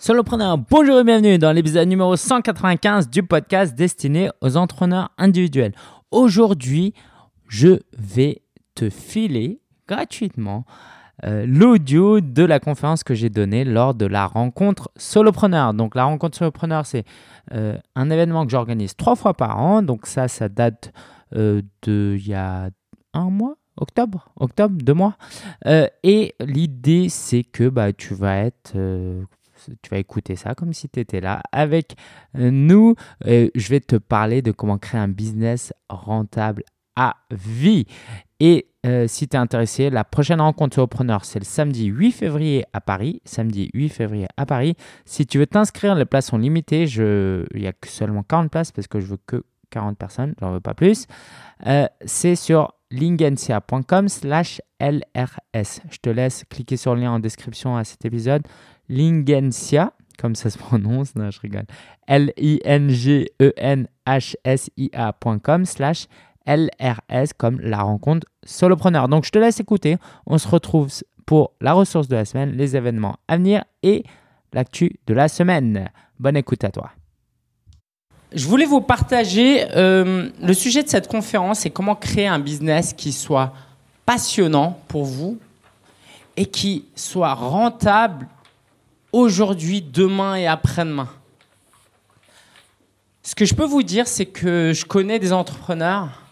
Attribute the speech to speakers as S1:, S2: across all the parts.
S1: Solopreneur, bonjour et bienvenue dans l'épisode numéro 195 du podcast destiné aux entrepreneurs individuels. Aujourd'hui, je vais te filer gratuitement euh, l'audio de la conférence que j'ai donnée lors de la rencontre Solopreneur. Donc la rencontre Solopreneur, c'est euh, un événement que j'organise trois fois par an. Donc ça, ça date euh, de il y a un mois, octobre, octobre, deux mois. et l'idée, c'est que bah, tu vas être tu vas écouter ça comme si tu étais là avec nous. je vais te parler de comment créer un business rentable à vie. Et euh, si tu es intéressé, la prochaine rencontre solopreneur, c'est le samedi 8 février à Paris. Samedi 8 février à Paris. Si tu veux t'inscrire, les places sont limitées. Il n'y a que seulement 40 places parce que je veux que 40 personnes, j'en veux pas plus. Euh, c'est sur lingencia.com slash LRS. Je te laisse cliquer sur le lien en description à cet épisode. Lingencia, comme ça se prononce, non, je rigole. L-I-N-G-E-N-H-S-I-A.com slash LRS comme la rencontre solopreneur. Donc je te laisse écouter. On se retrouve pour la ressource de la semaine, les événements à venir et l'actu de la semaine. Bonne écoute à toi. Je voulais vous partager euh, le sujet de cette conférence et comment créer un business qui soit passionnant pour vous et qui soit rentable aujourd'hui, demain et après-demain. Ce que je peux vous dire, c'est que je connais des entrepreneurs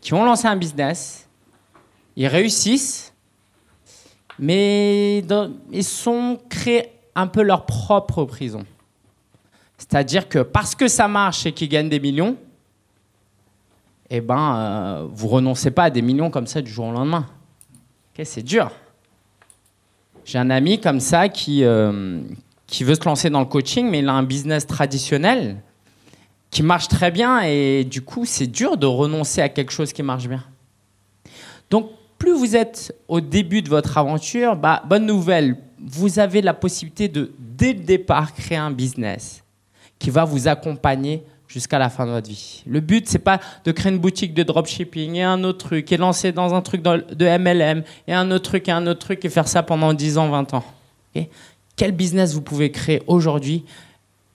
S1: qui ont lancé un business, ils réussissent, mais ils sont créés un peu leur propre prison. C'est-à-dire que parce que ça marche et qu'ils gagnent des millions, eh ben, euh, vous renoncez pas à des millions comme ça du jour au lendemain. c'est dur. J'ai un ami comme ça qui, euh, qui veut se lancer dans le coaching, mais il a un business traditionnel qui marche très bien et du coup, c'est dur de renoncer à quelque chose qui marche bien. Donc, plus vous êtes au début de votre aventure, bah, bonne nouvelle, vous avez la possibilité de, dès le départ, créer un business qui va vous accompagner jusqu'à la fin de votre vie. Le but, c'est pas de créer une boutique de dropshipping et un autre truc, et lancer dans un truc de MLM, et un autre truc, et un autre truc, et faire ça pendant 10 ans, 20 ans. Quel business vous pouvez créer aujourd'hui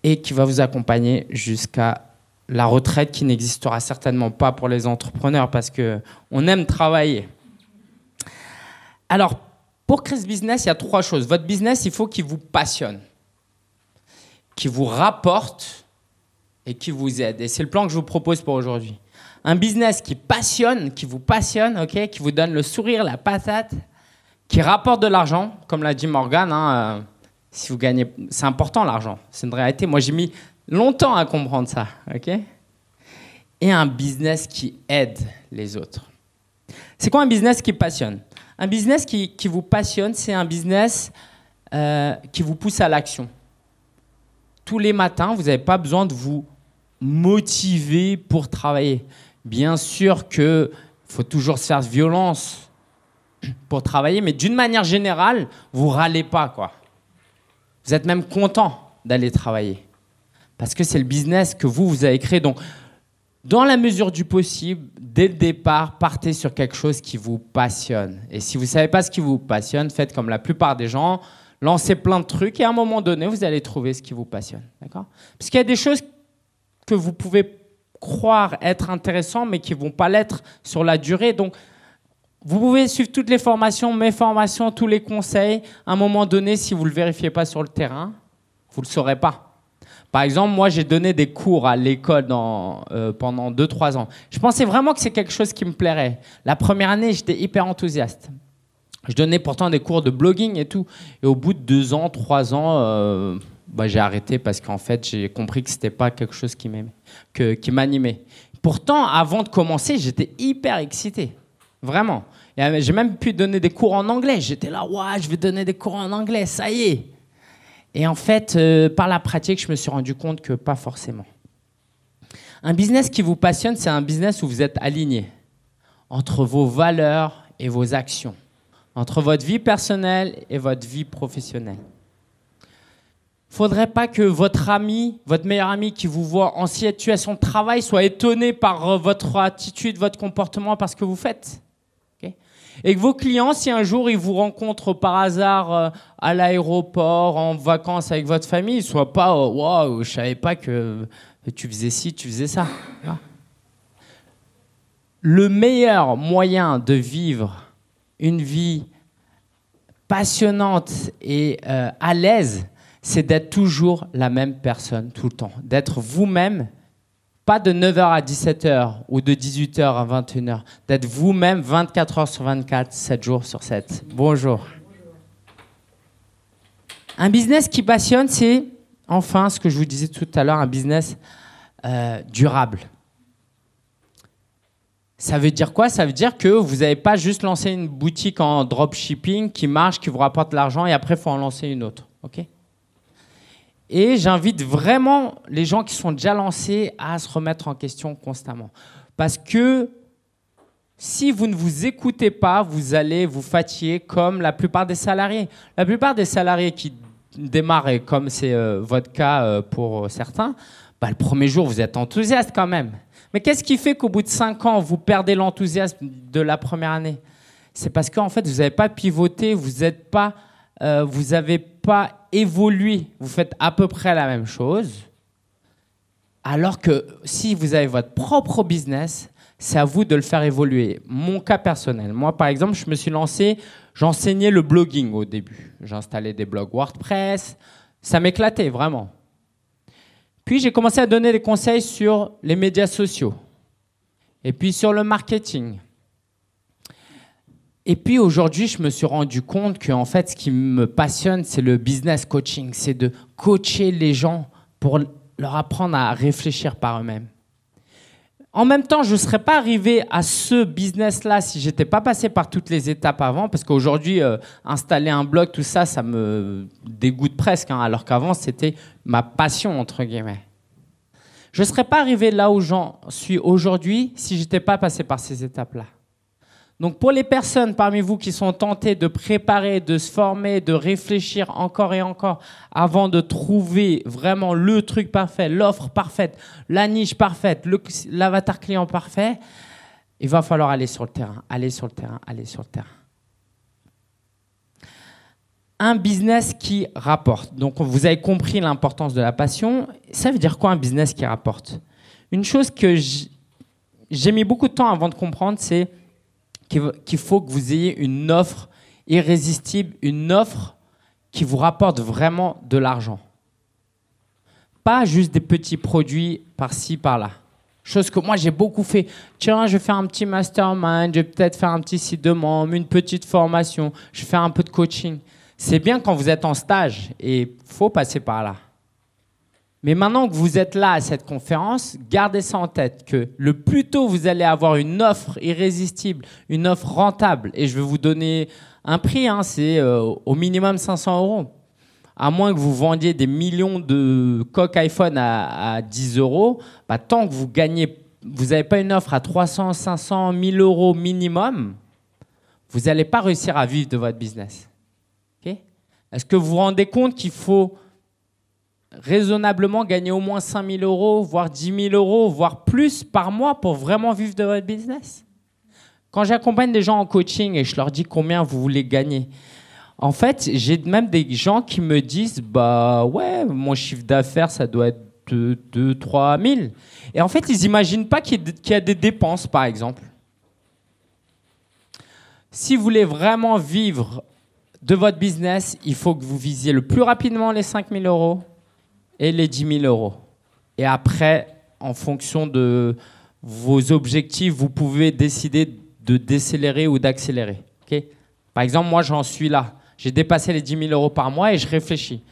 S1: et qui va vous accompagner jusqu'à la retraite qui n'existera certainement pas pour les entrepreneurs parce que on aime travailler. Alors, pour créer ce business, il y a trois choses. Votre business, il faut qu'il vous passionne, qu'il vous rapporte et qui vous aide. Et c'est le plan que je vous propose pour aujourd'hui. Un business qui passionne, qui vous passionne, ok, qui vous donne le sourire, la patate, qui rapporte de l'argent, comme l'a dit Morgan. Hein, euh, si vous gagnez, c'est important l'argent. C'est une réalité. Moi, j'ai mis longtemps à comprendre ça, ok Et un business qui aide les autres. C'est quoi un business qui passionne? Un business qui, vous passionne, c'est un business euh, qui vous pousse à l'action. Tous les matins, vous n'avez pas besoin de vous motiver pour travailler. Bien sûr qu'il faut toujours se faire violence pour travailler, mais d'une manière générale, vous râlez pas, quoi. Vous êtes même content d'aller travailler parce que c'est le business que vous, vous avez créé. Donc, dans la mesure du possible, dès le départ, partez sur quelque chose qui vous passionne. Et si vous savez pas ce qui vous passionne, faites comme la plupart des gens, lancez plein de trucs et à un moment donné, vous allez trouver ce qui vous passionne. D'accord? Parce qu'il y a des choses que vous pouvez croire être intéressantes, mais qui ne vont pas l'être sur la durée. Donc, vous pouvez suivre toutes les formations, mes formations, tous les conseils. À un moment donné, si vous ne le vérifiez pas sur le terrain, vous ne le saurez pas. Par exemple, moi, j'ai donné des cours à l'école euh, pendant 2-3 ans. Je pensais vraiment que c'est quelque chose qui me plairait. La première année, j'étais hyper enthousiaste. Je donnais pourtant des cours de blogging et tout. Et au bout de 2 ans, 3 ans, euh, bah, j'ai arrêté parce qu'en fait, j'ai compris que ce n'était pas quelque chose qui m'animait. Pourtant, avant de commencer, j'étais hyper excité. Vraiment. J'ai même pu donner des cours en anglais. J'étais là, ouais, je vais donner des cours en anglais, ça y est. Et en fait, euh, par la pratique, je me suis rendu compte que pas forcément. Un business qui vous passionne, c'est un business où vous êtes aligné entre vos valeurs et vos actions, entre votre vie personnelle et votre vie professionnelle. Faudrait pas que votre ami, votre meilleur ami qui vous voit en situation de travail soit étonné par euh, votre attitude, votre comportement, par ce que vous faites. Et que vos clients, si un jour ils vous rencontrent par hasard euh, à l'aéroport, en vacances avec votre famille, ils soient pas euh, waouh, je savais pas que tu faisais ci, tu faisais ça. Le meilleur moyen de vivre une vie passionnante et à l'aise, c'est d'être toujours la même personne tout le temps, d'être vous-même pas de 9h à 17h ou de 18h à 21h, d'être vous-même 24 h sur 24, 7 jours sur 7. Bonjour. Un business qui passionne, c'est enfin ce que je vous disais tout à l'heure, un business euh, durable. Ça veut dire quoi? Ça veut dire que vous n'avez pas juste lancé une boutique en dropshipping qui marche, qui vous rapporte l'argent et après il faut en lancer une autre. ok? Et j'invite vraiment les gens qui sont déjà lancés à se remettre en question constamment. Parce que si vous ne vous écoutez pas, vous allez vous fatiguer comme la plupart des salariés. La plupart des salariés qui démarrent, et comme c'est euh, votre cas euh, pour certains, bah, le premier jour, vous êtes enthousiaste quand même. Mais qu'est-ce qui fait qu'au bout de cinq ans, vous perdez l'enthousiasme de la première année? C'est parce qu'en fait, vous n'avez pas pivoté, vous n'êtes pas euh, pas évolué, vous faites à peu près la même chose. Alors que si vous avez votre propre business, c'est à vous de le faire évoluer. Mon cas personnel, moi par exemple, je me suis lancé, j'enseignais le blogging au début. J'installais des blogs WordPress, ça m'éclatait vraiment. Puis j'ai commencé à donner des conseils sur les médias sociaux et puis sur le marketing. Et puis aujourd'hui, je me suis rendu compte que en fait, ce qui me passionne, c'est le business coaching, c'est de coacher les gens pour leur apprendre à réfléchir par eux-mêmes. En même temps, je ne serais pas arrivé à ce business-là si j'étais pas passé par toutes les étapes avant, parce qu'aujourd'hui, euh, installer un blog, tout ça, ça me dégoûte presque, hein, alors qu'avant, c'était ma passion, entre guillemets. Je ne serais pas arrivé là où j'en suis aujourd'hui si j'étais pas passé par ces étapes-là. Donc pour les personnes parmi vous qui sont tentées de préparer, de se former, de réfléchir encore et encore avant de trouver vraiment le truc parfait, l'offre parfaite, la niche parfaite, l'avatar client parfait, il va falloir aller sur le terrain, aller sur le terrain, aller sur le terrain. Un business qui rapporte. Donc vous avez compris l'importance de la passion. Ça veut dire quoi un business qui rapporte? Une chose que j'ai mis beaucoup de temps avant de comprendre, c'est qu'il faut que vous ayez une offre irrésistible, une offre qui vous rapporte vraiment de l'argent. Pas juste des petits produits par-ci, par-là. Chose que moi j'ai beaucoup fait. Tiens, je vais faire un petit mastermind, je vais peut-être faire un petit site de membre, une petite formation, je vais faire un peu de coaching. C'est bien quand vous êtes en stage et faut passer par là. Mais maintenant que vous êtes là à cette conférence, gardez ça en tête, que le plus tôt vous allez avoir une offre irrésistible, une offre rentable, et je vais vous donner un prix, hein, c'est euh, au minimum 500 euros. À moins que vous vendiez des millions de coques iPhone à, 10 euros, bah, tant que vous vous n'avez pas une offre à 300, 500, 1000 euros minimum, vous n'allez pas réussir à vivre de votre business. Est-ce que vous vous rendez compte qu'il faut raisonnablement gagner au moins 5 000 euros, voire 10 000 euros, voire plus par mois pour vraiment vivre de votre business? Quand j'accompagne des gens en coaching et je leur dis combien vous voulez gagner, en fait, j'ai même des gens qui me disent Bah ouais, mon chiffre d'affaires, ça doit être 2, 2 3 000. Et en fait, ils n'imaginent pas qu'il y, a des dépenses, par exemple. Si vous voulez vraiment vivre de votre business, il faut que vous visiez le plus rapidement les 5 000 euros et les 10 000 euros. Et après, en fonction de vos objectifs, vous pouvez décider de décélérer ou d'accélérer. par exemple, moi, j'en suis là. J'ai dépassé les 10 000 euros par mois et je réfléchis.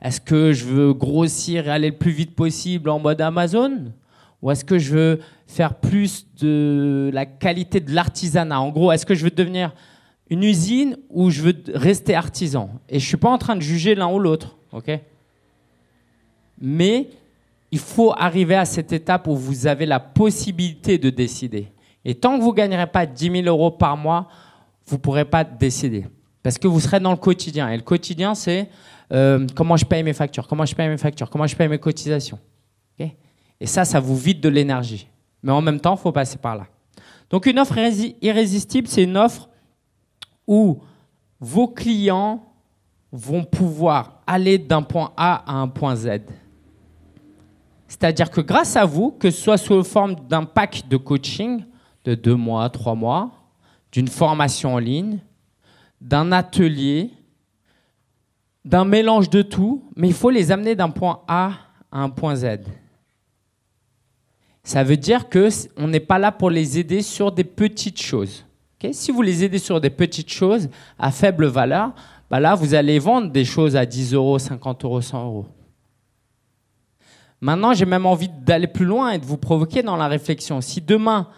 S1: Est-ce que je veux grossir et aller le plus vite possible en mode Amazon? Ou est-ce que je veux faire plus de la qualité de l'artisanat? En gros, est-ce que je veux devenir une usine ou je veux rester artisan? Et je ne suis pas en train de juger l'un ou l'autre. Mais il faut arriver à cette étape où vous avez la possibilité de décider. Et tant que vous ne gagnerez pas 10 000 euros par mois, vous ne pourrez pas décider. Parce que vous serez dans le quotidien. Et le quotidien, c'est euh, comment je paye mes factures, comment je paye mes factures, comment je paye mes cotisations. et ça, ça vous vide de l'énergie. Mais en même temps, il faut passer par là. Donc une offre irrésistible, c'est une offre où vos clients vont pouvoir aller d'un point A à un point Z. C'est-à-dire que grâce à vous, que ce soit sous forme d'un pack de coaching de deux mois, trois mois, d'une formation en ligne, d'un atelier, d'un mélange de tout, mais il faut les amener d'un point A à un point Z. Ça veut dire que on n'est pas là pour les aider sur des petites choses. si vous les aidez sur des petites choses à faible valeur, bah là, vous allez vendre des choses à 10 euros, 50 euros, 100 euros. Maintenant, j'ai même envie d'aller plus loin et de vous provoquer dans la réflexion. Si demain,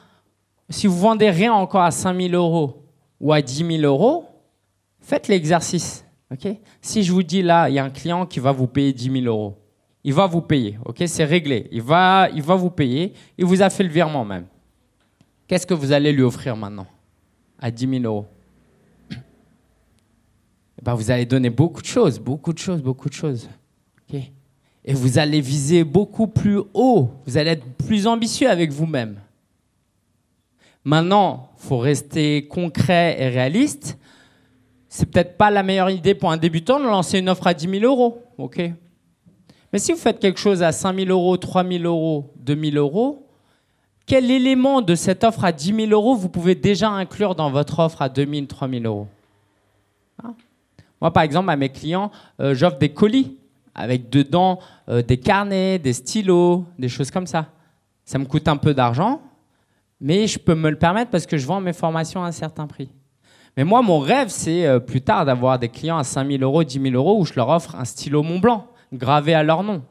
S1: si vous vendez rien encore à 5 000 euros ou à 10 000 euros, faites l'exercice. si je vous dis là, il y a un client qui va vous payer 10 000 euros, il va vous payer. C'est réglé. Il va, il va vous payer. Il vous a fait le virement même. Qu'est-ce que vous allez lui offrir maintenant à 10 000 euros? Eh ben, Vous allez donner beaucoup de choses, beaucoup de choses, beaucoup de choses. Et vous allez viser beaucoup plus haut. Vous allez être plus ambitieux avec vous-même. Maintenant, il faut rester concret et réaliste. C'est peut-être pas la meilleure idée pour un débutant de lancer une offre à 10 000 euros. ok? Mais si vous faites quelque chose à 5 000 euros, 3 000 euros, 2 000 euros, quel élément de cette offre à 10 000 euros vous pouvez déjà inclure dans votre offre à 2 000, 3 000 euros? Hein? Moi, par exemple, à mes clients, euh, j'offre des colis avec dedans euh, des carnets, des stylos, des choses comme ça. Ça me coûte un peu d'argent, mais je peux me le permettre parce que je vends mes formations à un certain prix. Mais moi, mon rêve, c'est euh, plus tard d'avoir des clients à 5 000 euros, 10 000 euros où je leur offre un stylo Mont Blanc gravé à leur nom.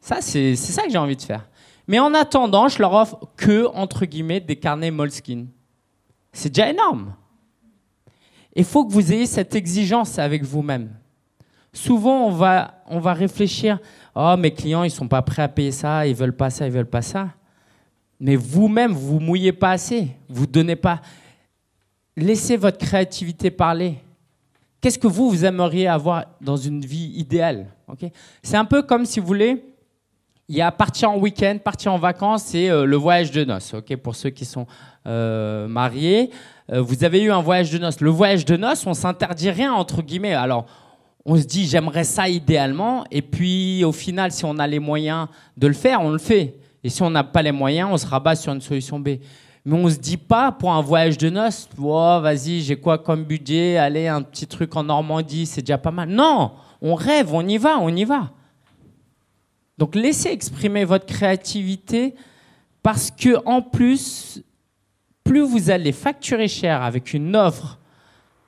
S1: Ça, c'est ça que j'ai envie de faire. Mais en attendant, je leur offre que, entre guillemets, des carnets Moleskine. C'est déjà énorme. Il faut que vous ayez cette exigence avec vous-même. Souvent, on va, on va réfléchir Oh, mes clients, ils sont pas prêts à payer ça, ils veulent pas ça, ils veulent pas ça. Mais vous-même, vous mouillez pas assez. Vous donnez pas. Laissez votre créativité parler. Qu'est-ce que vous, vous aimeriez avoir dans une vie idéale C'est un peu comme si vous voulez, il y a partir en week-end, partir en vacances, c'est euh, le voyage de noces. Pour ceux qui sont euh, mariés, euh, vous avez eu un voyage de noces. Le voyage de noces, on s'interdit rien, entre guillemets. Alors, on se dit j'aimerais ça idéalement, et puis au final, si on a les moyens de le faire, on le fait. Et si on n'a pas les moyens, on se rabat sur une solution B. Mais on se dit pas pour un voyage de noces, oh, vas-y, j'ai quoi comme budget, allez, un petit truc en Normandie, c'est déjà pas mal. Non, on rêve, on y va, on y va. Donc laissez exprimer votre créativité parce que en plus, plus vous allez facturer cher avec une offre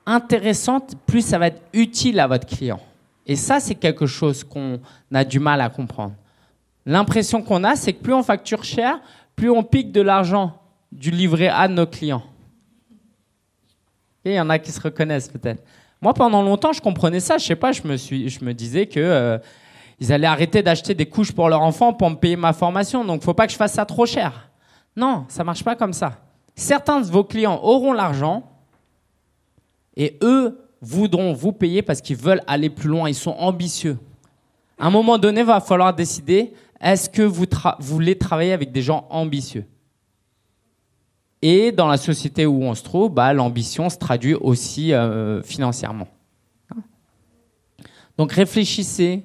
S1: intéressante, plus ça va être utile à votre client. Et ça, c'est quelque chose qu'on a du mal à comprendre. L'impression qu'on a, c'est que plus on facture cher, plus on pique de l'argent du livret A de nos clients. Et il y en a qui se reconnaissent peut-être. Moi, pendant longtemps, je comprenais ça. Je sais pas, je me, suis, je me disais que euh, ils allaient arrêter d'acheter des couches pour leurs enfants pour me payer ma formation. Donc, faut pas que je fasse ça trop cher. Non, ça marche pas comme ça. Certains de vos clients auront l'argent, et eux voudront vous payer parce qu'ils veulent aller plus loin, ils sont ambitieux. À un moment donné, il va falloir décider, est-ce que vous, voulez travailler avec des gens ambitieux? Et dans la société où on se trouve, bah, l'ambition se traduit aussi euh, financièrement. Donc réfléchissez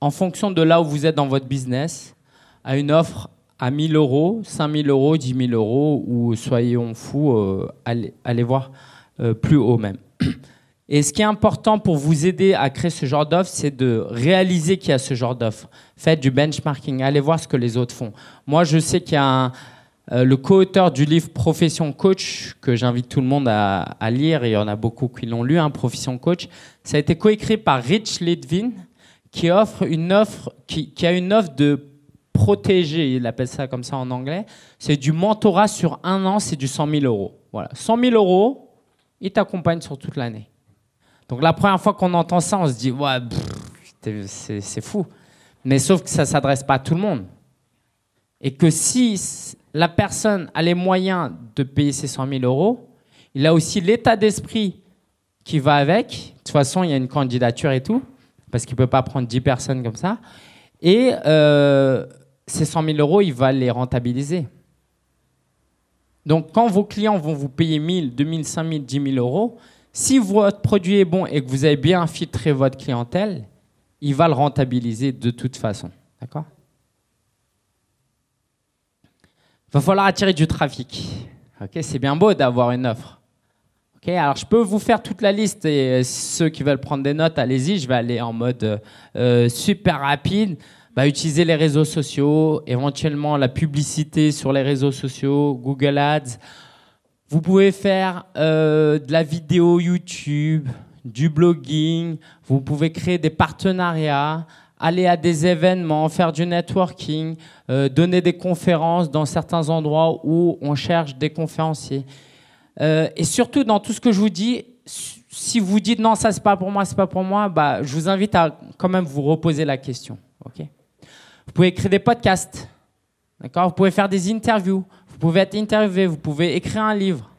S1: en fonction de là où vous êtes dans votre business à une offre à 1000 euros, 5000 euros, 10 000 euros, ou soyons fous, euh, allez voir plus haut même. Et ce qui est important pour vous aider à créer ce genre d'offre, c'est de réaliser qu'il y a ce genre d'offre. Faites du benchmarking, allez voir ce que les autres font. Moi, je sais qu'il y a euh, le co-auteur du livre Profession Coach, que j'invite tout le monde à, lire, et il y en a beaucoup qui l'ont lu, hein, Profession Coach. Ça a été coécrit par Rich Litvin, qui offre une offre, qui, a une offre de protéger, il appelle ça comme ça en anglais. C'est du mentorat sur un an, c'est du 100 000 euros. Voilà, 100 000 euros, il t'accompagne sur toute l'année. Donc la première fois qu'on entend ça, on se dit, ouais, c'est fou. Mais sauf que ça ne s'adresse pas à tout le monde. Et que si la personne a les moyens de payer ses 100 000 euros, il a aussi l'état d'esprit qui va avec. De toute façon, il y a une candidature et tout, parce qu'il ne peut pas prendre 10 personnes comme ça. Et euh, ces 100 000 euros, il va les rentabiliser. Donc, quand vos clients vont vous payer 1000, 2000, 5000, 10 000 euros, si votre produit est bon et que vous avez bien filtré votre clientèle, il va le rentabiliser de toute façon. D'accord? Il va falloir attirer du trafic. Ok, c'est bien beau d'avoir une offre. Ok, alors je peux vous faire toute la liste et ceux qui veulent prendre des notes, allez-y. Je vais aller en mode euh, euh, super rapide. Bah, utiliser les réseaux sociaux, éventuellement la publicité sur les réseaux sociaux, Google Ads. Vous pouvez faire de la vidéo YouTube, du blogging. Vous pouvez créer des partenariats aller à des événements, faire du networking, euh, donner des conférences dans certains endroits où on cherche des conférenciers. Euh, et surtout, dans tout ce que je vous dis, si vous dites non, ça c'est pas pour moi, c'est pas pour moi, bah, je vous invite à quand même vous reposer la question. ok? Vous pouvez écrire des podcasts, d'accord? Vous pouvez faire des interviews, vous pouvez être interviewé, vous pouvez écrire un livre.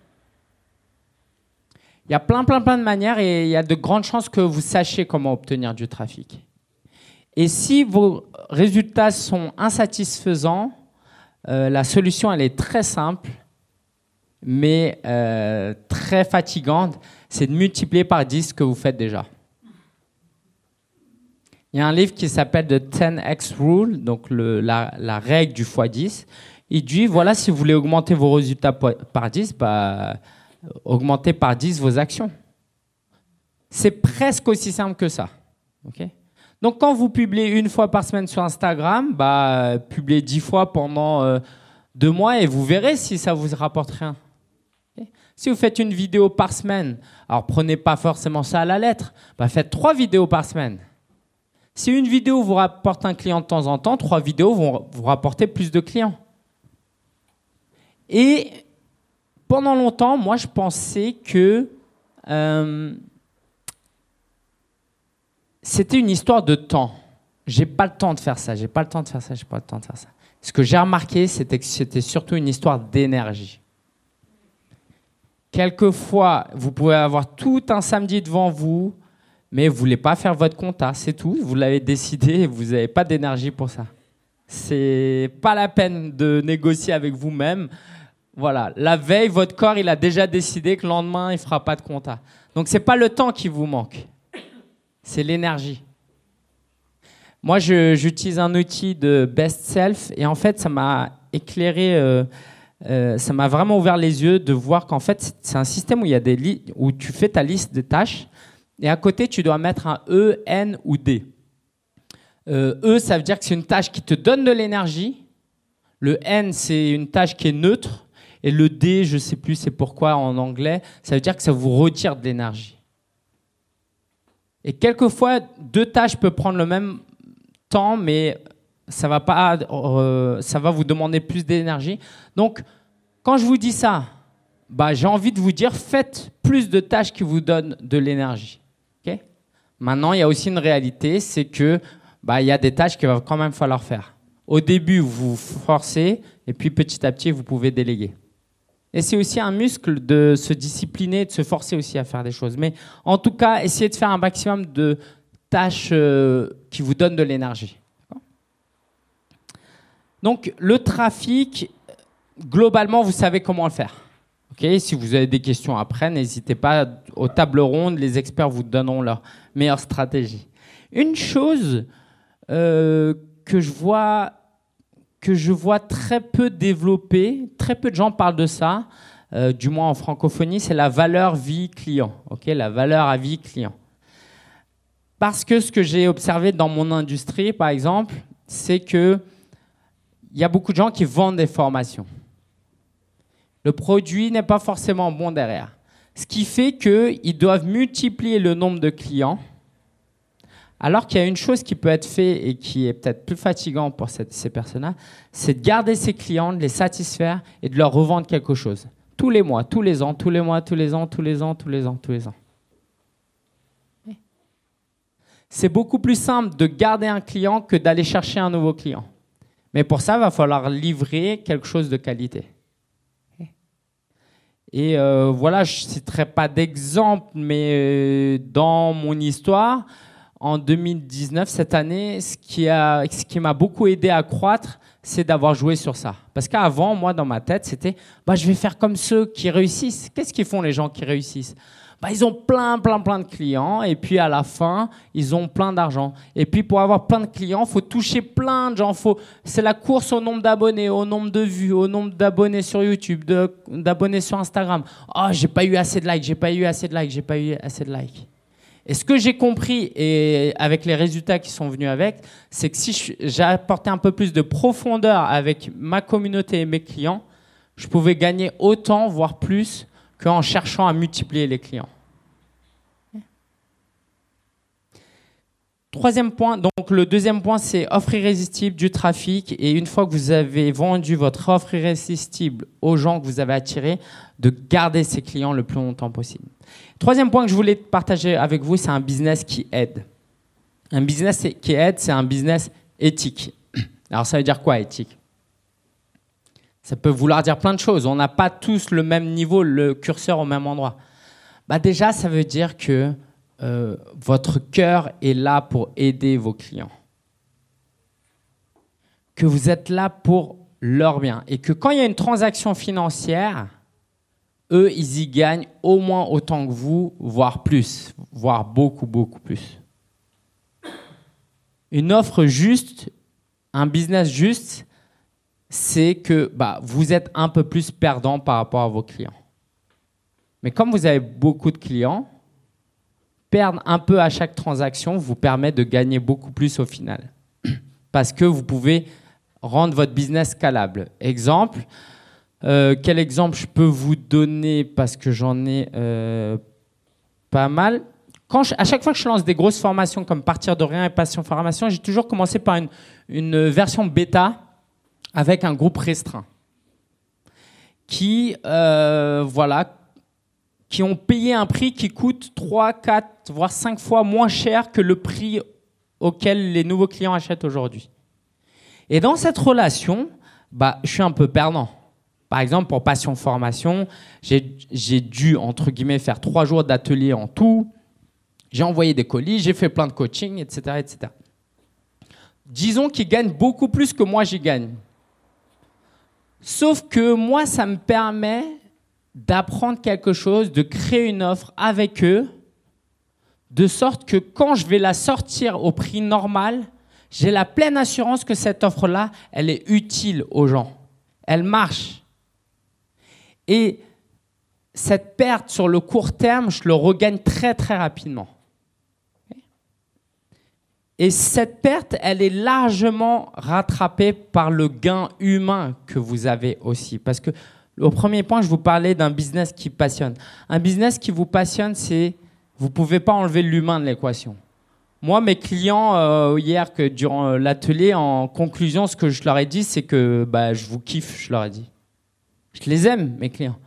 S1: Il y a plein, plein, plein de manières et il y a de grandes chances que vous sachiez comment obtenir du trafic. Et si vos résultats sont insatisfaisants, euh, la solution, elle est très simple, mais euh, très fatigante, c'est de multiplier par 10 ce que vous faites déjà. Il y a un livre qui s'appelle The 10x Rule, donc la, règle du x10. Il dit, voilà, si vous voulez augmenter vos résultats par 10, bah, augmentez par 10 vos actions. C'est presque aussi simple que ça. ok? Donc quand vous publiez une fois par semaine sur Instagram, bah, publiez dix fois pendant euh, deux mois et vous verrez si ça vous rapporte rien. Si vous faites une vidéo par semaine, alors prenez pas forcément ça à la lettre, bah, faites trois vidéos par semaine. Si une vidéo vous rapporte un client de temps en temps, trois vidéos vont vous rapporter plus de clients. Et pendant longtemps, moi, je pensais que euh, c'était une histoire de temps. J'ai pas le temps de faire ça, j'ai pas le temps de faire ça, j'ai pas le temps de faire ça. Ce que j'ai remarqué, c'était que c'était surtout une histoire d'énergie. Quelquefois, vous pouvez avoir tout un samedi devant vous, mais vous voulez pas faire votre compta, c'est tout. Vous l'avez décidé vous n'avez pas d'énergie pour ça. C'est pas la peine de négocier avec vous-même. Voilà, la veille, votre corps, il a déjà décidé que le lendemain, il fera pas de compta. Donc c'est pas le temps qui vous manque c'est l'énergie. Moi, j'utilise un outil de Best Self et en fait, ça m'a éclairé, euh, euh, ça m'a vraiment ouvert les yeux de voir qu'en fait, c'est un système où, il y a des où tu fais ta liste de tâches et à côté, tu dois mettre un E, N ou D. Euh, e, ça veut dire que c'est une tâche qui te donne de l'énergie. Le N, c'est une tâche qui est neutre. Et le D, je ne sais plus c'est pourquoi en anglais, ça veut dire que ça vous retire de l'énergie. Et quelquefois, deux tâches peuvent prendre le même temps, mais ça va, pas, euh, ça va vous demander plus d'énergie. Donc, quand je vous dis ça, bah, j'ai envie de vous dire, faites plus de tâches qui vous donnent de l'énergie. Maintenant, il y a aussi une réalité, c'est que bah, il y a des tâches qu'il va quand même falloir faire. Au début, vous forcez, et puis petit à petit, vous pouvez déléguer. Et c'est aussi un muscle de se discipliner, de se forcer aussi à faire des choses. Mais en tout cas, essayez de faire un maximum de tâches euh, qui vous donnent de l'énergie. Donc le trafic, globalement, vous savez comment le faire. Si vous avez des questions après, n'hésitez pas aux tables rondes, les experts vous donneront leur meilleure stratégie. Une chose euh, que je vois que je vois très peu développé, très peu de gens parlent de ça, euh, du moins en francophonie, c'est la valeur vie client. ok la valeur à vie client. Parce que ce que j'ai observé dans mon industrie, par exemple, c'est que il y a beaucoup de gens qui vendent des formations. Le produit n'est pas forcément bon derrière. Ce qui fait qu'ils doivent multiplier le nombre de clients alors qu'il y a une chose qui peut être faite et qui est peut-être plus fatigant pour ces personnes-là, c'est de garder ses clients, de les satisfaire et de leur revendre quelque chose. Tous les mois, tous les ans, tous les mois, tous les ans, tous les ans, tous les ans, tous les ans. C'est beaucoup plus simple de garder un client que d'aller chercher un nouveau client. Mais pour ça, il va falloir livrer quelque chose de qualité. Et euh, voilà, je ne citerai pas d'exemple, mais euh, dans mon histoire, en 2019, cette année, ce qui, a, ce qui m'a beaucoup aidé à croître, c'est d'avoir joué sur ça. Parce qu'avant, moi, dans ma tête, c'était bah, je vais faire comme ceux qui réussissent. Qu'est-ce qu'ils font les gens qui réussissent? Bah, Ils ont plein, plein, plein de clients. Et puis à la fin, ils ont plein d'argent. Et puis pour avoir plein de clients, faut toucher plein de gens. Faut... C'est la course au nombre d'abonnés, au nombre de vues, au nombre d'abonnés sur YouTube, d'abonnés sur Instagram. Oh, j'ai pas eu assez de likes, j'ai pas eu assez de likes, j'ai pas eu assez de likes. Et ce que j'ai compris, et avec les résultats qui sont venus avec, c'est que si j'ai apporté un peu plus de profondeur avec ma communauté et mes clients, je pouvais gagner autant, voire plus, qu'en cherchant à multiplier les clients. Troisième point, donc le deuxième point, c'est offre irrésistible du trafic. Et une fois que vous avez vendu votre offre irrésistible aux gens que vous avez attirés, de garder ces clients le plus longtemps possible. Troisième point que je voulais partager avec vous, c'est un business qui aide. Un business qui aide, c'est un business éthique. Alors ça veut dire quoi éthique? Ça peut vouloir dire plein de choses. On n'a pas tous le même niveau, le curseur au même endroit. Bah déjà, ça veut dire que euh, votre cœur est là pour aider vos clients. Que vous êtes là pour leur bien. Et que quand il y a une transaction financière, eux, ils y gagnent au moins autant que vous, voire plus, voire beaucoup, beaucoup plus. Une offre juste, un business juste, c'est que bah, vous êtes un peu plus perdant par rapport à vos clients. Mais comme vous avez beaucoup de clients, perdre un peu à chaque transaction vous permet de gagner beaucoup plus au final. Parce que vous pouvez rendre votre business scalable. Exemple, euh, quel exemple je peux vous donner parce que j'en ai euh, pas mal Quand À chaque fois que je lance des grosses formations comme Partir de rien et Passion Formation, j'ai toujours commencé par une, une, version bêta avec un groupe restreint qui, euh, voilà, qui ont payé un prix qui coûte 3, 4, voire 5 fois moins cher que le prix auquel les nouveaux clients achètent aujourd'hui. Et dans cette relation, bah, je suis un peu perdant. Par exemple, pour Passion Formation, j'ai dû, entre guillemets, faire trois jours d'atelier en tout. J'ai envoyé des colis, j'ai fait plein de coaching, etc. etc. Disons qu'ils gagnent beaucoup plus que moi j'y gagne. Sauf que moi, ça me permet d'apprendre quelque chose, de créer une offre avec eux, de sorte que quand je vais la sortir au prix normal, j'ai la pleine assurance que cette offre-là, elle est utile aux gens. Elle marche. Et cette perte sur le court terme, je le regagne très très rapidement. Et cette perte, elle est largement rattrapée par le gain humain que vous avez aussi. Parce que au premier point, je vous parlais d'un business qui passionne. Un business qui vous passionne, c'est vous ne pouvez pas enlever l'humain de l'équation. Moi, mes clients, euh, hier, que durant euh, l'atelier, en conclusion, ce que je leur ai dit, c'est que bah, je vous kiffe, je leur ai dit. Je les aime, mes clients.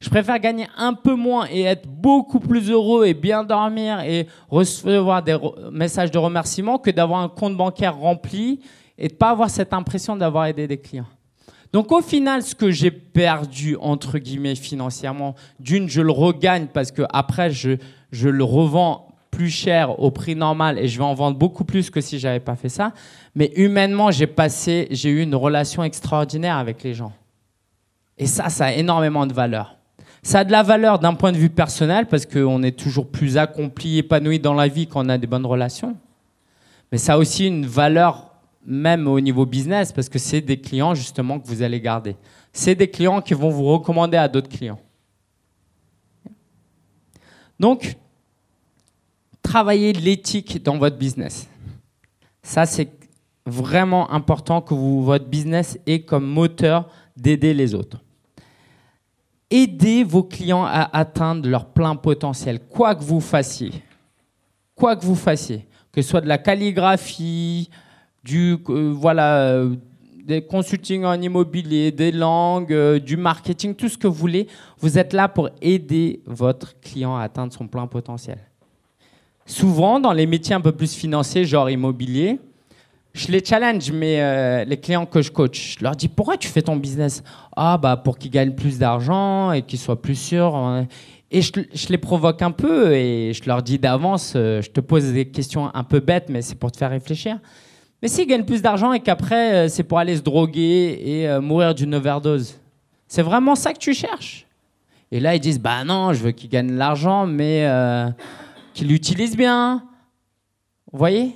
S1: Je préfère gagner un peu moins et être beaucoup plus heureux et bien dormir et recevoir des messages de remerciement que d'avoir un compte bancaire rempli et de pas avoir cette impression d'avoir aidé des clients. Donc au final, ce que j'ai perdu, entre guillemets, financièrement, d'une, je le regagne parce que après, je, je le revends plus cher au prix normal et je vais en vendre beaucoup plus que si j'avais pas fait ça. Mais humainement, j'ai passé, j'ai eu une relation extraordinaire avec les gens. Et ça, ça a énormément de valeur. Ça a de la valeur d'un point de vue personnel parce qu'on est toujours plus accompli, épanoui dans la vie quand on a des bonnes relations. Mais ça a aussi une valeur même au niveau business parce que c'est des clients justement que vous allez garder. C'est des clients qui vont vous recommander à d'autres clients. Donc, travaillez l'éthique dans votre business. Ça, c'est vraiment important que votre business ait comme moteur d'aider les autres. Aidez vos clients à atteindre leur plein potentiel, quoi que vous fassiez. Quoi que vous fassiez. Que ce soit de la calligraphie, du, euh, voilà, euh, des consulting en immobilier, des langues, euh, du marketing, tout ce que vous voulez. Vous êtes là pour aider votre client à atteindre son plein potentiel. Souvent, dans les métiers un peu plus financiers, genre immobilier, je les challenge, mais euh, les clients que je coach, je leur dis pourquoi tu fais ton business? Ah, bah pour qu'ils gagnent plus d'argent et qu'ils soient plus sûrs. Et je, les provoque un peu et je leur dis d'avance, euh, je te pose des questions un peu bêtes, mais c'est pour te faire réfléchir. Mais s'ils gagnent plus d'argent et qu'après, euh, c'est pour aller se droguer et mourir d'une overdose, c'est vraiment ça que tu cherches? Et là, ils disent, bah non, je veux qu'ils gagnent l'argent, mais qu'ils l'utilisent bien. Vous voyez?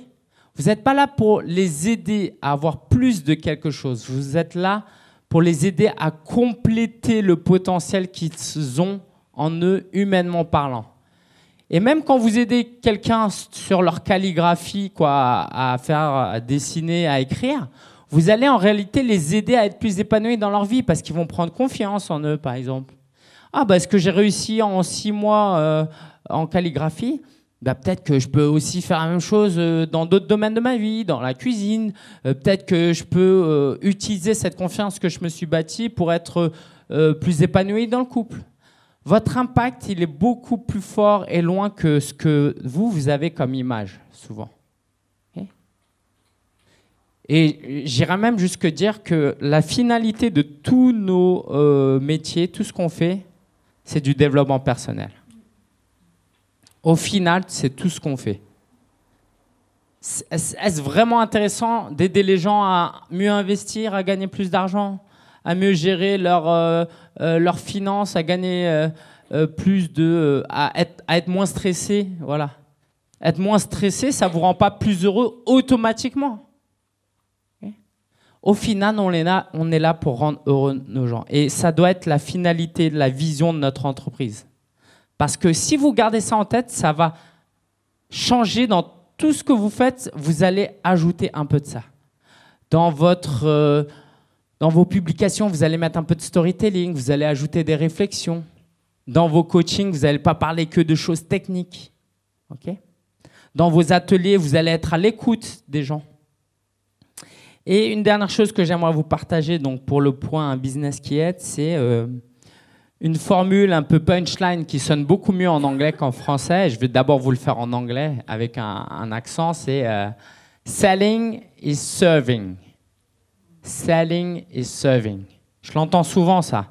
S1: Vous n'êtes pas là pour les aider à avoir plus de quelque chose. Vous êtes là pour les aider à compléter le potentiel qu'ils ont en eux, humainement parlant. Et même quand vous aidez quelqu'un sur leur calligraphie, quoi, à faire, à dessiner, à écrire, vous allez en réalité les aider à être plus épanouis dans leur vie parce qu'ils vont prendre confiance en eux, par exemple. Ah, bah, est-ce que j'ai réussi en six mois euh, en calligraphie? Bah, peut-être que je peux aussi faire la même chose euh, dans d'autres domaines de ma vie, dans la cuisine. Euh, peut-être que je peux utiliser cette confiance que je me suis bâtie pour être plus épanoui dans le couple. Votre impact, il est beaucoup plus fort et loin que ce que vous, vous avez comme image, souvent. Et j'irais même jusque dire que la finalité de tous nos euh, métiers, tout ce qu'on fait, c'est du développement personnel. Au final, c'est tout ce qu'on fait. Est-ce vraiment intéressant d'aider les gens à mieux investir, à gagner plus d'argent à mieux gérer leurs euh, euh, leurs finances, à gagner euh, plus de, être, moins stressé, voilà. Être moins stressé, ça vous rend pas plus heureux automatiquement. Au final, on est, là, on est là pour rendre heureux nos gens. Et ça doit être la finalité, la vision de notre entreprise. Parce que si vous gardez ça en tête, ça va changer dans tout ce que vous faites. Vous allez ajouter un peu de ça. Dans votre dans vos publications, vous allez mettre un peu de storytelling, vous allez ajouter des réflexions. Dans vos coachings, vous n'allez pas parler que de choses techniques. Dans vos ateliers, vous allez être à l'écoute des gens. Et une dernière chose que j'aimerais vous partager, donc pour le point un business qui aide, c'est euh, une formule un peu punchline qui sonne beaucoup mieux en anglais qu'en français. Je vais d'abord vous le faire en anglais avec un, accent. C'est euh, selling is serving selling et serving. Je l'entends souvent ça.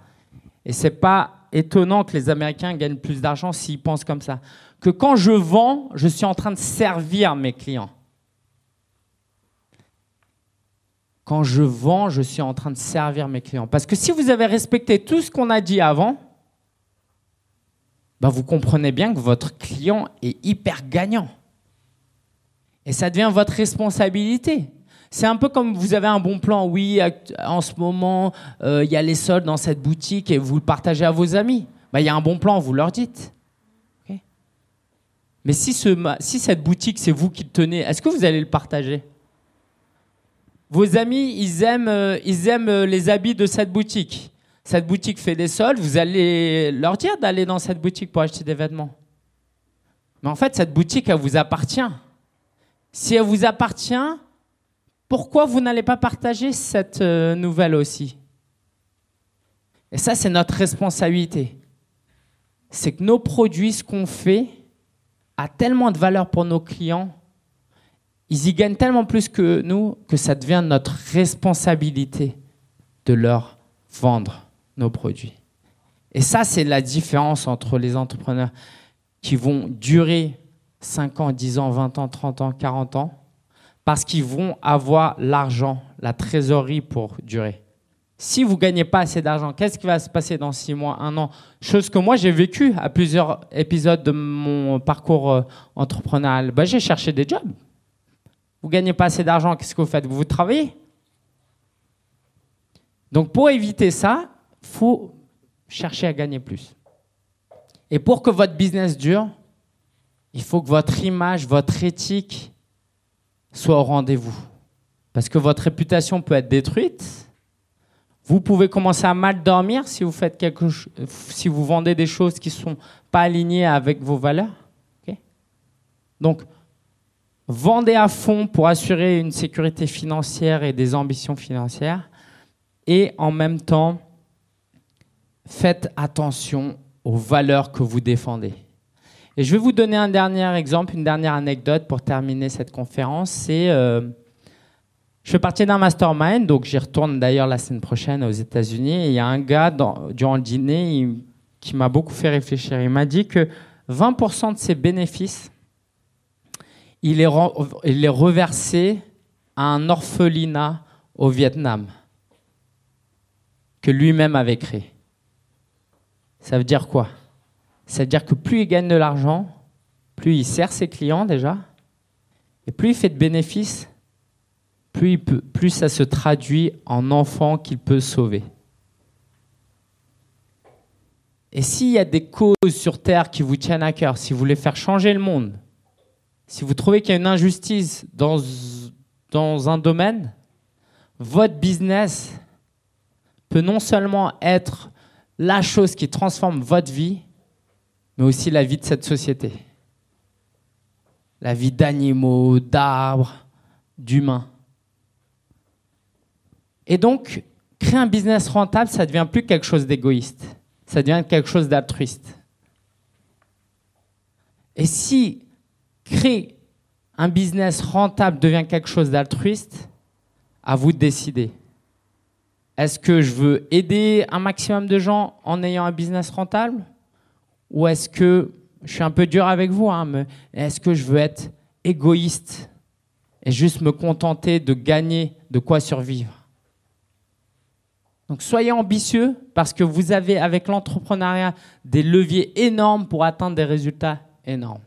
S1: Et c'est pas étonnant que les Américains gagnent plus d'argent s'ils pensent comme ça. Que quand je vends, je suis en train de servir mes clients. Quand je vends, je suis en train de servir mes clients. Parce que si vous avez respecté tout ce qu'on a dit avant, ben vous comprenez bien que votre client est hyper gagnant. Et ça devient votre responsabilité. C'est un peu comme vous avez un bon plan. Oui, en ce moment, euh, il y a les soldes dans cette boutique et vous le partagez à vos amis. Bah, il y a un bon plan, vous leur dites. Mais si, ce, si cette boutique, c'est vous qui le tenez, est-ce que vous allez le partager? Vos amis, ils aiment, euh, euh, les habits de cette boutique. Cette boutique fait des soldes, vous allez leur dire d'aller dans cette boutique pour acheter des vêtements. Mais en fait, cette boutique, elle vous appartient. Si elle vous appartient, pourquoi vous n'allez pas partager cette euh, nouvelle aussi? Et ça, c'est notre responsabilité. C'est que nos produits, ce qu'on fait, a tellement de valeur pour nos clients, ils y gagnent tellement plus que nous que ça devient notre responsabilité de leur vendre nos produits. Et ça, c'est la différence entre les entrepreneurs qui vont durer 5 ans, 10 ans, 20 ans, 30 ans, 40 ans parce qu'ils vont avoir l'argent, la trésorerie pour durer. Si vous ne gagnez pas assez d'argent, qu'est-ce qui va se passer dans six mois, un an? Chose que moi j'ai vécu à plusieurs épisodes de mon parcours euh, entrepreneurial. Ben, j'ai cherché des jobs. Vous ne gagnez pas assez d'argent, qu'est-ce que vous faites? Vous travaillez? Donc pour éviter ça, faut chercher à gagner plus. Et pour que votre business dure, il faut que votre image, votre éthique, soit au rendez-vous. Parce que votre réputation peut être détruite. Vous pouvez commencer à mal dormir si vous, faites quelque si vous vendez des choses qui ne sont pas alignées avec vos valeurs. Donc, vendez à fond pour assurer une sécurité financière et des ambitions financières. Et en même temps, faites attention aux valeurs que vous défendez. Et je vais vous donner un dernier exemple, une dernière anecdote pour terminer cette conférence. C'est, euh, je fais partie d'un mastermind, donc j'y retourne d'ailleurs la semaine prochaine aux États-Unis. Et il y a un gars durant le dîner qui m'a beaucoup fait réfléchir. Il m'a dit que 20% de ses bénéfices, il il est reversé à un orphelinat au Vietnam que lui-même avait créé. Ça veut dire quoi? Ça veut dire que plus il gagne de l'argent, plus il sert ses clients déjà, et plus il fait de bénéfices, plus, ça se traduit en enfants qu'il peut sauver. Et s'il y a des causes sur Terre qui vous tiennent à cœur, si vous voulez faire changer le monde, si vous trouvez qu'il y a une injustice dans, dans un domaine, votre business peut non seulement être la chose qui transforme votre vie, mais aussi la vie de cette société. La vie d'animaux, d'arbres, d'humains. Et donc, créer un business rentable, ça devient plus quelque chose d'égoïste, ça devient quelque chose d'altruiste. Et si créer un business rentable devient quelque chose d'altruiste, à vous de décider. Est-ce que je veux aider un maximum de gens en ayant un business rentable? Ou est-ce que, je suis un peu dur avec vous, hein, mais est-ce que je veux être égoïste et juste me contenter de gagner de quoi survivre? Donc soyez ambitieux parce que vous avez avec l'entrepreneuriat des leviers énormes pour atteindre des résultats énormes.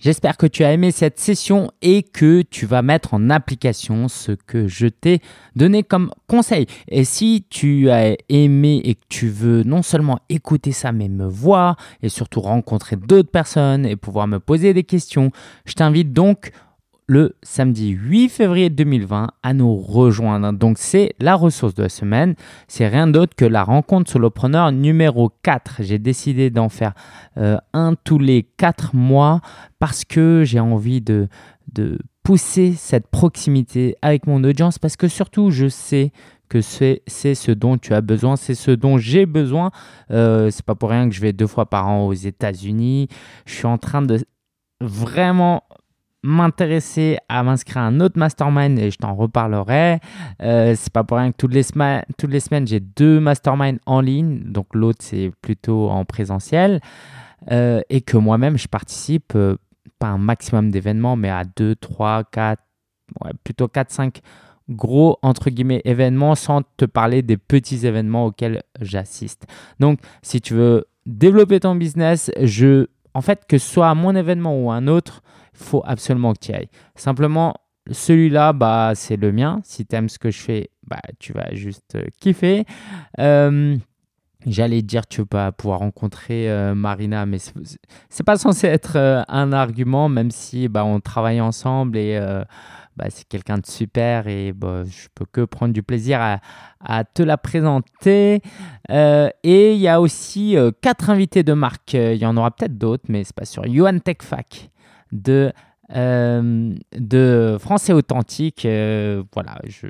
S2: J'espère que tu as aimé cette session et que tu vas mettre en application ce que je t'ai donné comme conseil. Et si tu as aimé et que tu veux non seulement écouter ça, mais me voir et surtout rencontrer d'autres personnes et pouvoir me poser des questions, je t'invite donc le samedi 8 février 2020 à nous rejoindre. Donc c'est la ressource de la semaine. C'est rien d'autre que la rencontre solopreneur numéro 4. J'ai décidé d'en faire euh, un tous les 4 mois parce que j'ai envie de, pousser cette proximité avec mon audience parce que surtout je sais que c'est ce dont tu as besoin, c'est ce dont j'ai besoin. Euh, c'est pas pour rien que je vais deux fois par an aux États-Unis. Je suis en train de vraiment m'intéresser à m'inscrire à un autre mastermind et je t'en reparlerai. Euh, c'est pas pour rien que toutes les, semaines, toutes les semaines, j'ai deux masterminds en ligne, donc l'autre c'est plutôt en présentiel, euh, et que moi-même je participe, euh, pas un maximum d'événements, mais à 2, 3, 4, plutôt 4, 5 gros entre guillemets événements sans te parler des petits événements auxquels j'assiste. Donc si tu veux développer ton business, je en fait que ce soit à mon événement ou un autre, faut absolument que tu y ailles. Simplement, celui-là, bah, c'est le mien. Si tu aimes ce que je fais, bah, tu vas juste euh, kiffer. Euh, j'allais dire tu vas pouvoir rencontrer euh, Marina, mais c'est pas censé être un argument, même si bah, on travaille ensemble et bah, c'est quelqu'un de super et bah, je peux que prendre du plaisir à, te la présenter. et il y a aussi quatre invités de marque. Il y en aura peut-être d'autres, mais c'est pas sûr. Yuan Tech Fac de, euh, de français authentique. Euh, voilà, je,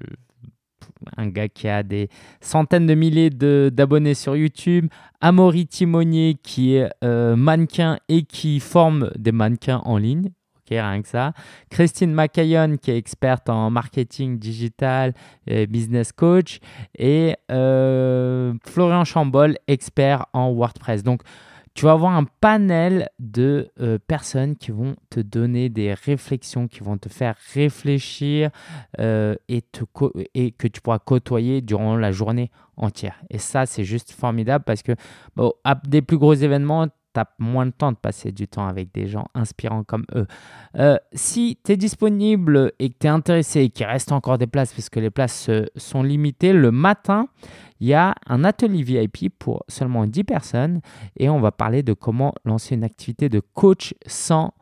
S2: un gars qui a des centaines de milliers d'abonnés sur YouTube. Amaury Timonier qui est euh, mannequin et qui forme des mannequins en ligne. Rien que ça. Christine Macayon qui est experte en marketing digital et business coach. Et Florian Chambol, expert en WordPress. Donc, tu vas avoir un panel de euh, personnes qui vont te donner des réflexions, qui vont te faire réfléchir euh, et, que tu pourras côtoyer durant la journée entière. Et ça, c'est juste formidable parce que des plus gros événements, tu as moins de temps de passer du temps avec des gens inspirants comme eux. Euh, si tu es disponible et que tu es intéressé et qu'il reste encore des places parce que les places sont limitées, le matin, il y a un atelier VIP pour seulement 10 personnes et on va parler de comment lancer une activité de coach sans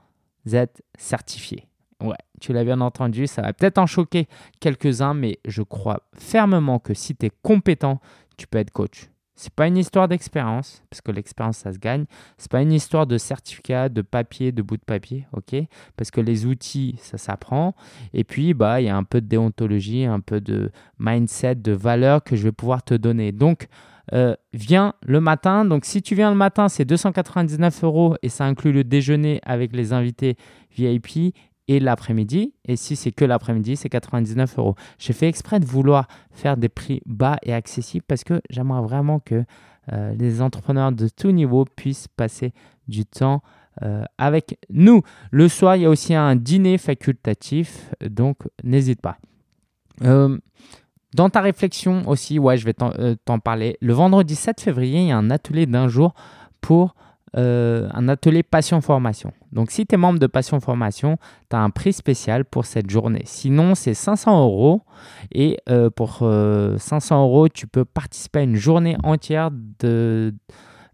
S2: être certifié. Ouais, tu l'as bien entendu, ça va peut-être en choquer quelques-uns, mais je crois fermement que si tu es compétent, tu peux être coach. C'est pas une histoire d'expérience, parce que l'expérience, ça se gagne. C'est pas une histoire de certificat, de papier, de bout de papier, ok? Parce que les outils, ça s'apprend. Et puis, bah, il y a un peu de déontologie, un peu de mindset, de valeur que je vais pouvoir te donner. Donc, euh, viens le matin. Donc, si tu viens le matin, c'est 299 euros et ça inclut le déjeuner avec les invités VIP et l'après-midi. Et si c'est que l'après-midi, c'est 99 euros. J'ai fait exprès de vouloir faire des prix bas et accessibles parce que j'aimerais vraiment que euh, les entrepreneurs de tout niveau puissent passer du temps euh, avec nous. Le soir, il y a aussi un dîner facultatif, donc n'hésite pas. Euh, dans ta réflexion aussi, ouais, je vais t'en parler. Le vendredi 7 février, il y a un atelier d'un jour pour un atelier Passion Formation. Donc, si tu es membre de Passion Formation, tu as un prix spécial pour cette journée. Sinon, c'est 500 euros. Et pour 500 euros, tu peux participer à une journée entière de,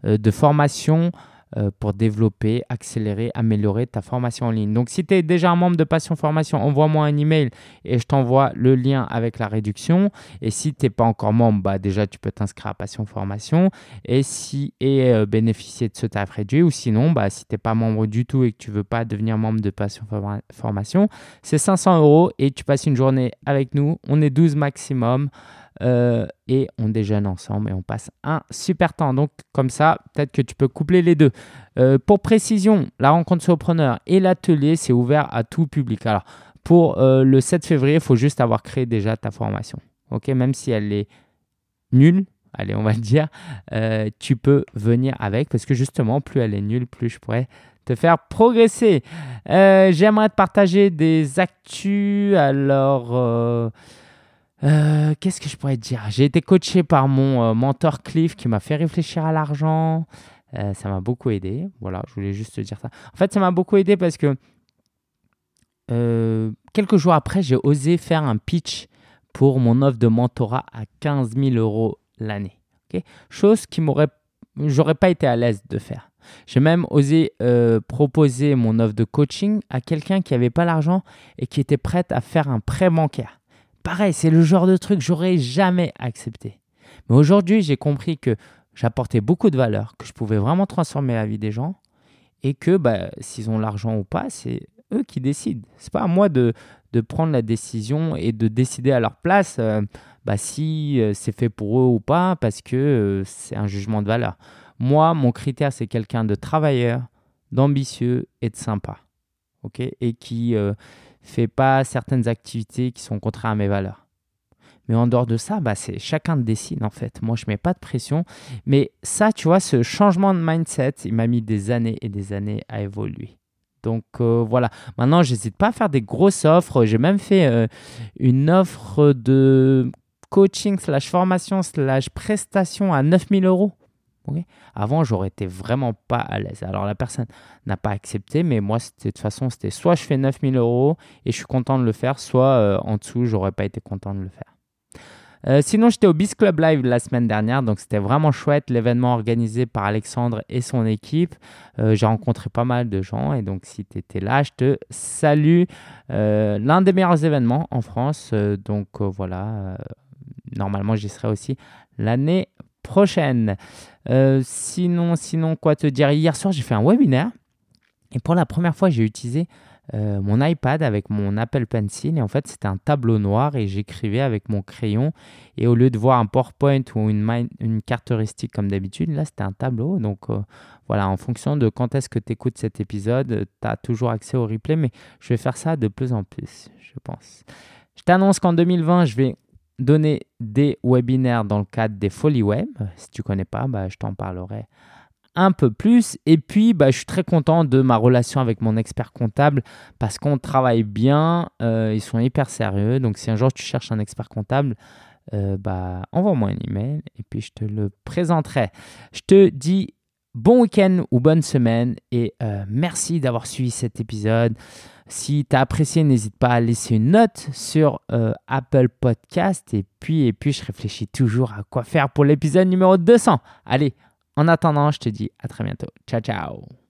S2: de formation euh, pour développer, accélérer, améliorer ta formation en ligne. Donc, si tu es déjà un membre de Passion Formation, envoie-moi un email et je t'envoie le lien avec la réduction. Et si tu n'es pas encore membre, bah, déjà, tu peux t'inscrire à Passion Formation et, euh, bénéficier de ce tarif réduit. Ou sinon, bah, si tu n'es pas membre du tout et que tu veux pas devenir membre de Passion Formation, c'est 500 euros et tu passes une journée avec nous. On est 12 maximum. Euh, et on déjeune ensemble et on passe un super temps. Donc comme ça, peut-être que tu peux coupler les deux. Euh, pour précision, la rencontre solopreneur et l'atelier, c'est ouvert à tout public. Alors pour euh, le 7 février, il faut juste avoir créé déjà ta formation. Ok, même si elle est nulle, allez, on va le dire, tu peux venir avec parce que justement, plus elle est nulle, plus je pourrais te faire progresser. J'aimerais te partager des actus. Alors, euh, qu'est-ce que je pourrais te dire? J'ai été coaché par mon euh, mentor Cliff qui m'a fait réfléchir à l'argent. Euh, ça m'a beaucoup aidé. Voilà, je voulais juste te dire ça. En fait, ça m'a beaucoup aidé parce que quelques jours après, j'ai osé faire un pitch pour mon offre de mentorat à 15 000 euros l'année. Chose qui m'aurait, j'aurais pas été à l'aise de faire. J'ai même osé proposer mon offre de coaching à quelqu'un qui n'avait pas l'argent et qui était prêt à faire un prêt bancaire. Pareil, c'est le genre de truc que j'aurais jamais accepté. Mais aujourd'hui, j'ai compris que j'apportais beaucoup de valeur, que je pouvais vraiment transformer la vie des gens et que bah, s'ils ont l'argent ou pas, c'est eux qui décident. C'est pas à moi de, de, prendre la décision et de décider à leur place euh, bah, si euh, c'est fait pour eux ou pas parce que euh, c'est un jugement de valeur. Moi, mon critère, c'est quelqu'un de travailleur, d'ambitieux et de sympa. ok? Et qui fais pas certaines activités qui sont contraires à mes valeurs. Mais en dehors de ça, bah, c'est chacun décide en fait. Moi, je mets pas de pression. Mais ça, tu vois, ce changement de mindset, il m'a mis des années et des années à évoluer. Donc euh, voilà. Maintenant, j'hésite pas à faire des grosses offres. J'ai même fait euh, une offre de coaching slash formation slash prestation à 9000 euros. Avant, j'aurais été vraiment pas à l'aise. Alors, la personne n'a pas accepté, mais moi, de toute façon, c'était soit je fais 9000 euros et je suis content de le faire, soit euh, en dessous, j'aurais pas été content de le faire. Euh, sinon, j'étais au Biz Club Live la semaine dernière, donc c'était vraiment chouette l'événement organisé par Alexandre et son équipe. Euh, j'ai rencontré pas mal de gens et donc si tu étais là, je te salue. L'un des meilleurs événements en France, donc voilà, normalement j'y serai aussi l'année prochaine. Euh, sinon, sinon, quoi te dire? Hier soir, j'ai fait un webinaire et pour la première fois, j'ai utilisé euh, mon iPad avec mon Apple Pencil et en fait, c'était un tableau noir et j'écrivais avec mon crayon. Et au lieu de voir un PowerPoint ou une, une carte heuristique comme d'habitude, là, c'était un tableau. Donc euh, voilà, en fonction de quand est-ce que tu écoutes cet épisode, tu as toujours accès au replay, mais je vais faire ça de plus en plus, je pense. Je t'annonce qu'en 2020, je vais donner des webinaires dans le cadre des Folies Web. Si tu ne connais pas, bah, je t'en parlerai un peu plus. Et puis, bah, je suis très content de ma relation avec mon expert comptable parce qu'on travaille bien, euh, ils sont hyper sérieux. Donc, si un jour tu cherches un expert comptable, euh, bah, envoie-moi un email et puis je te le présenterai. Je te dis bon week-end ou bonne semaine et euh, merci d'avoir suivi cet épisode. Si tu as apprécié, n'hésite pas à laisser une note sur euh, Apple Podcast. Et puis, et puis, je réfléchis toujours à quoi faire pour l'épisode numéro 200. Allez, en attendant, je te dis à très bientôt. Ciao, ciao.